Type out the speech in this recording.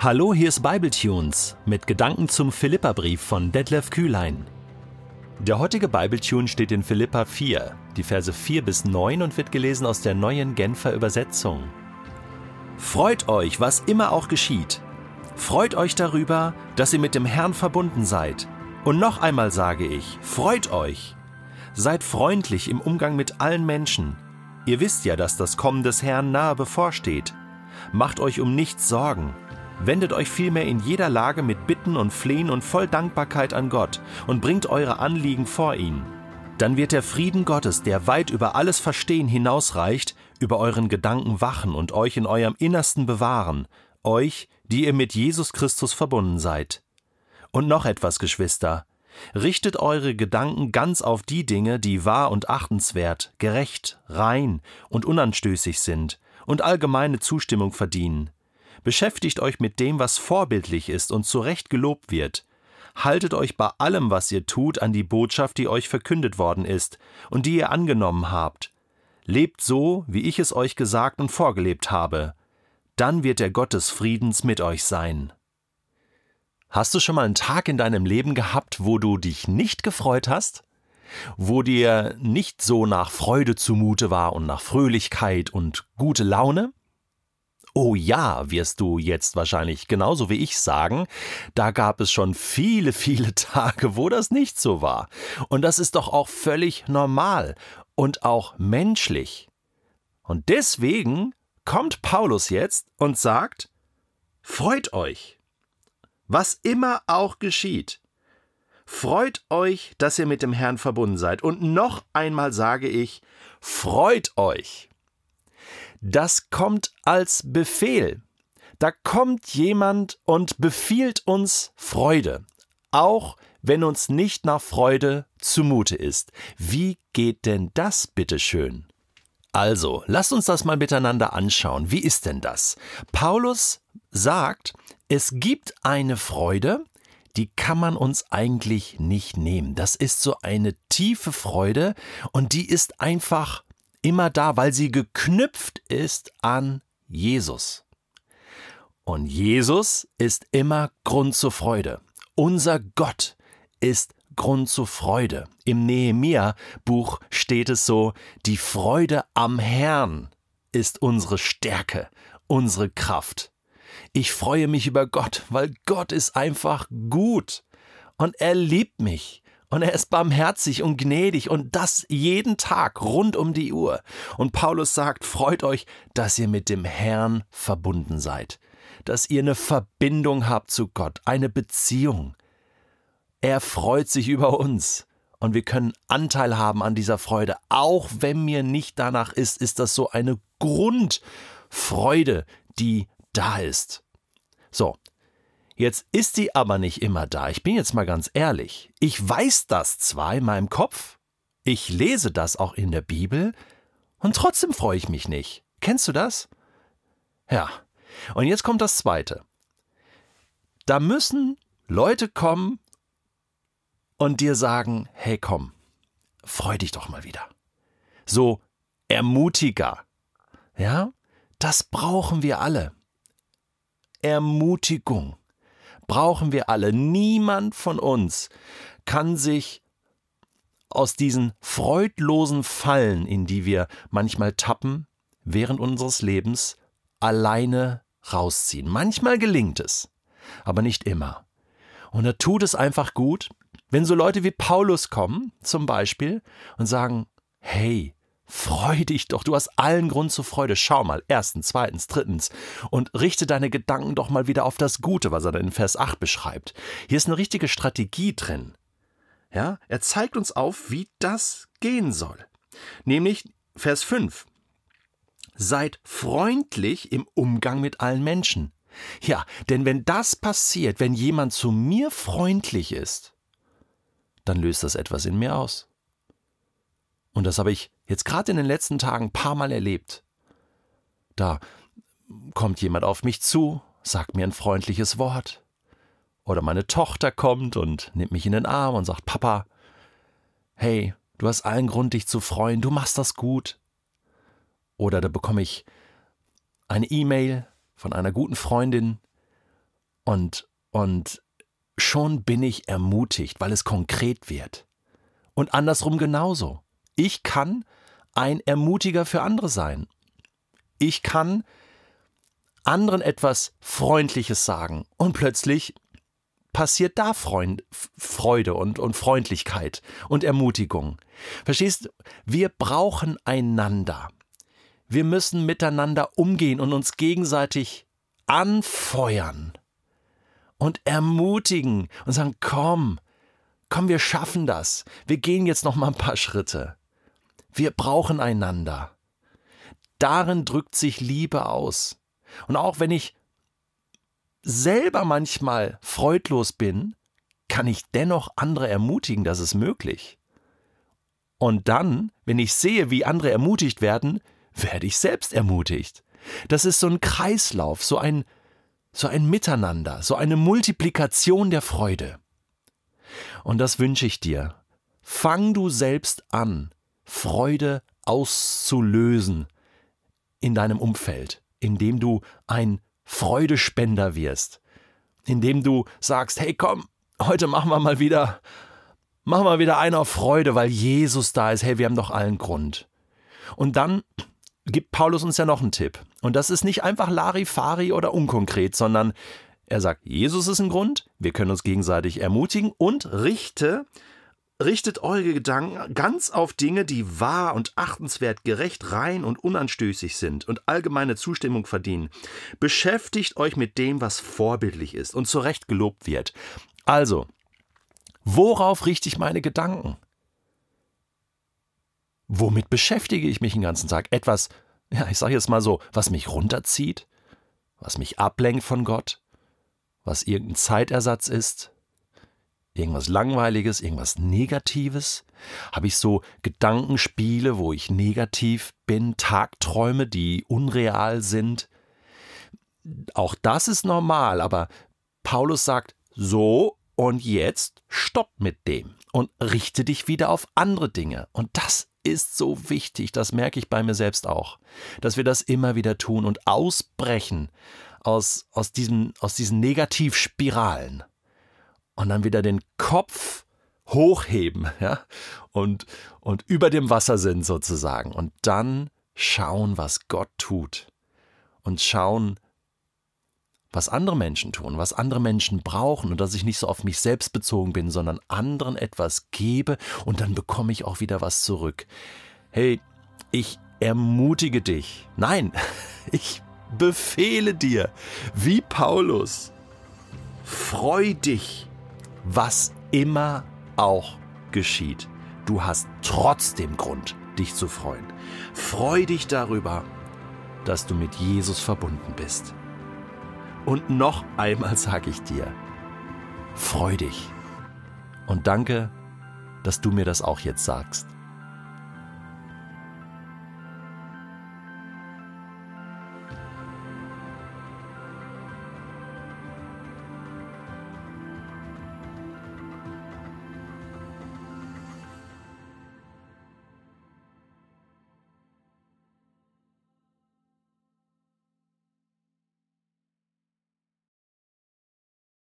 Hallo, hier ist Bibletunes mit Gedanken zum Philipperbrief von Detlef Kühlein. Der heutige Bibletune steht in Philippa 4, die Verse 4 bis 9 und wird gelesen aus der neuen Genfer Übersetzung. Freut euch, was immer auch geschieht. Freut euch darüber, dass ihr mit dem Herrn verbunden seid. Und noch einmal sage ich, freut euch. Seid freundlich im Umgang mit allen Menschen. Ihr wisst ja, dass das Kommen des Herrn nahe bevorsteht. Macht euch um nichts Sorgen. Wendet euch vielmehr in jeder Lage mit Bitten und Flehen und voll Dankbarkeit an Gott und bringt eure Anliegen vor ihn. Dann wird der Frieden Gottes, der weit über alles Verstehen hinausreicht, über euren Gedanken wachen und euch in eurem Innersten bewahren, euch, die ihr mit Jesus Christus verbunden seid. Und noch etwas, Geschwister. Richtet eure Gedanken ganz auf die Dinge, die wahr und achtenswert, gerecht, rein und unanstößig sind und allgemeine Zustimmung verdienen. Beschäftigt euch mit dem, was vorbildlich ist und zu Recht gelobt wird. Haltet euch bei allem, was ihr tut, an die Botschaft, die euch verkündet worden ist und die ihr angenommen habt. Lebt so, wie ich es euch gesagt und vorgelebt habe. Dann wird der Gott des Friedens mit euch sein. Hast du schon mal einen Tag in deinem Leben gehabt, wo du dich nicht gefreut hast? Wo dir nicht so nach Freude zumute war und nach Fröhlichkeit und gute Laune? Oh ja, wirst du jetzt wahrscheinlich genauso wie ich sagen, da gab es schon viele, viele Tage, wo das nicht so war. Und das ist doch auch völlig normal und auch menschlich. Und deswegen kommt Paulus jetzt und sagt, Freut euch, was immer auch geschieht. Freut euch, dass ihr mit dem Herrn verbunden seid. Und noch einmal sage ich, freut euch das kommt als Befehl. Da kommt jemand und befiehlt uns Freude, auch wenn uns nicht nach Freude zumute ist. Wie geht denn das bitteschön? Also, lasst uns das mal miteinander anschauen. Wie ist denn das? Paulus sagt, es gibt eine Freude, die kann man uns eigentlich nicht nehmen. Das ist so eine tiefe Freude und die ist einfach immer da, weil sie geknüpft ist an Jesus. Und Jesus ist immer Grund zur Freude. Unser Gott ist Grund zur Freude. Im Nehemia-Buch steht es so: Die Freude am Herrn ist unsere Stärke, unsere Kraft. Ich freue mich über Gott, weil Gott ist einfach gut und er liebt mich und er ist barmherzig und gnädig und das jeden Tag rund um die Uhr. Und Paulus sagt, freut euch, dass ihr mit dem Herrn verbunden seid, dass ihr eine Verbindung habt zu Gott, eine Beziehung. Er freut sich über uns und wir können Anteil haben an dieser Freude. Auch wenn mir nicht danach ist, ist das so eine Grundfreude, die da ist. So, Jetzt ist sie aber nicht immer da. Ich bin jetzt mal ganz ehrlich. Ich weiß das zwar in meinem Kopf, ich lese das auch in der Bibel, und trotzdem freue ich mich nicht. Kennst du das? Ja. Und jetzt kommt das Zweite. Da müssen Leute kommen und dir sagen, hey komm, freu dich doch mal wieder. So Ermutiger. Ja, das brauchen wir alle. Ermutigung brauchen wir alle. Niemand von uns kann sich aus diesen freudlosen Fallen, in die wir manchmal tappen, während unseres Lebens alleine rausziehen. Manchmal gelingt es, aber nicht immer. Und da tut es einfach gut, wenn so Leute wie Paulus kommen, zum Beispiel, und sagen, hey, Freu dich doch, du hast allen Grund zur Freude. Schau mal, erstens, zweitens, drittens. Und richte deine Gedanken doch mal wieder auf das Gute, was er dann in Vers 8 beschreibt. Hier ist eine richtige Strategie drin. Ja, er zeigt uns auf, wie das gehen soll. Nämlich Vers 5. Seid freundlich im Umgang mit allen Menschen. Ja, denn wenn das passiert, wenn jemand zu mir freundlich ist, dann löst das etwas in mir aus. Und das habe ich jetzt gerade in den letzten Tagen ein paar Mal erlebt. Da kommt jemand auf mich zu, sagt mir ein freundliches Wort. Oder meine Tochter kommt und nimmt mich in den Arm und sagt, Papa, hey, du hast allen Grund, dich zu freuen, du machst das gut. Oder da bekomme ich eine E-Mail von einer guten Freundin und, und schon bin ich ermutigt, weil es konkret wird. Und andersrum genauso. Ich kann ein Ermutiger für andere sein. Ich kann anderen etwas Freundliches sagen und plötzlich passiert da Freund, Freude und, und Freundlichkeit und Ermutigung. Verstehst? Wir brauchen einander. Wir müssen miteinander umgehen und uns gegenseitig anfeuern und ermutigen und sagen, komm, komm, wir schaffen das. Wir gehen jetzt noch mal ein paar Schritte. Wir brauchen einander. Darin drückt sich Liebe aus. Und auch wenn ich selber manchmal freudlos bin, kann ich dennoch andere ermutigen, dass es möglich. Und dann, wenn ich sehe, wie andere ermutigt werden, werde ich selbst ermutigt. Das ist so ein Kreislauf, so ein, so ein Miteinander, so eine Multiplikation der Freude. Und das wünsche ich dir. Fang du selbst an, Freude auszulösen in deinem Umfeld, indem du ein Freudespender wirst, indem du sagst, hey komm, heute machen wir mal wieder, machen wir wieder einer Freude, weil Jesus da ist, hey, wir haben doch allen Grund. Und dann gibt Paulus uns ja noch einen Tipp. Und das ist nicht einfach Larifari oder unkonkret, sondern er sagt, Jesus ist ein Grund, wir können uns gegenseitig ermutigen und richte Richtet eure Gedanken ganz auf Dinge, die wahr und achtenswert, gerecht, rein und unanstößig sind und allgemeine Zustimmung verdienen. Beschäftigt euch mit dem, was vorbildlich ist und zu Recht gelobt wird. Also, worauf richte ich meine Gedanken? Womit beschäftige ich mich den ganzen Tag? Etwas, ja, ich sage jetzt mal so, was mich runterzieht, was mich ablenkt von Gott, was irgendein Zeitersatz ist, Irgendwas Langweiliges, irgendwas Negatives? Habe ich so Gedankenspiele, wo ich negativ bin, Tagträume, die unreal sind? Auch das ist normal, aber Paulus sagt, so und jetzt stopp mit dem und richte dich wieder auf andere Dinge. Und das ist so wichtig, das merke ich bei mir selbst auch, dass wir das immer wieder tun und ausbrechen aus, aus, diesen, aus diesen Negativspiralen und dann wieder den Kopf hochheben, ja, und, und über dem Wasser sind sozusagen. Und dann schauen, was Gott tut. Und schauen, was andere Menschen tun, was andere Menschen brauchen und dass ich nicht so auf mich selbst bezogen bin, sondern anderen etwas gebe und dann bekomme ich auch wieder was zurück. Hey, ich ermutige dich. Nein, ich befehle dir, wie Paulus, freu dich was immer auch geschieht, du hast trotzdem Grund, dich zu freuen. Freu dich darüber, dass du mit Jesus verbunden bist. Und noch einmal sage ich dir, freu dich. Und danke, dass du mir das auch jetzt sagst.